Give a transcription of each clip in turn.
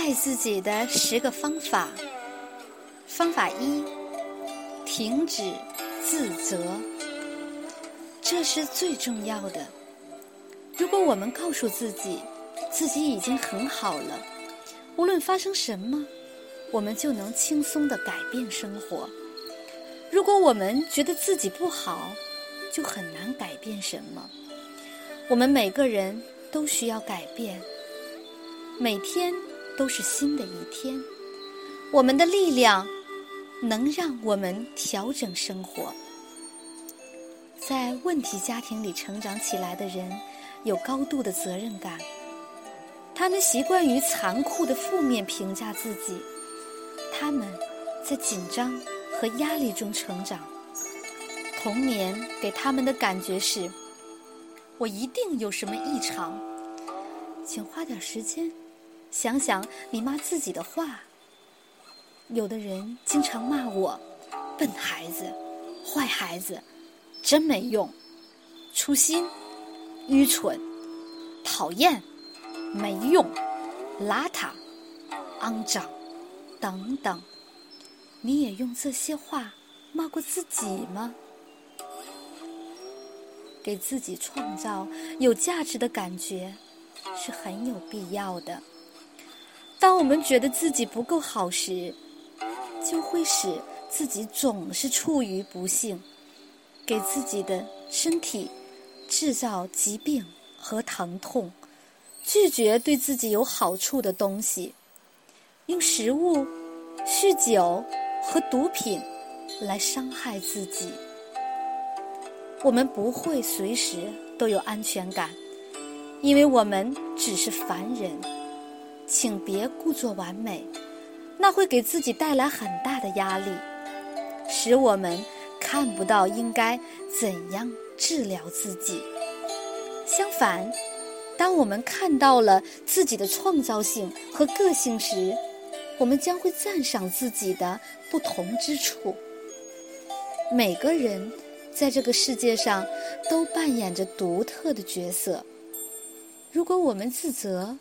爱自己的十个方法。方法一：停止自责。这是最重要的。如果我们告诉自己，自己已经很好了，无论发生什么，我们就能轻松的改变生活。如果我们觉得自己不好，就很难改变什么。我们每个人都需要改变，每天都是新的一天。我们的力量能让我们调整生活。在问题家庭里成长起来的人，有高度的责任感。他们习惯于残酷的负面评价自己，他们在紧张和压力中成长。童年给他们的感觉是：我一定有什么异常。请花点时间想想你骂自己的话。有的人经常骂我：笨孩子、坏孩子、真没用、粗心、愚蠢、讨厌。没用、邋遢、肮脏等等，你也用这些话骂过自己吗？给自己创造有价值的感觉是很有必要的。当我们觉得自己不够好时，就会使自己总是处于不幸，给自己的身体制造疾病和疼痛。拒绝对自己有好处的东西，用食物、酗酒和毒品来伤害自己。我们不会随时都有安全感，因为我们只是凡人。请别故作完美，那会给自己带来很大的压力，使我们看不到应该怎样治疗自己。相反。当我们看到了自己的创造性和个性时，我们将会赞赏自己的不同之处。每个人在这个世界上都扮演着独特的角色。如果我们自责，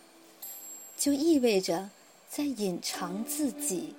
就意味着在隐藏自己。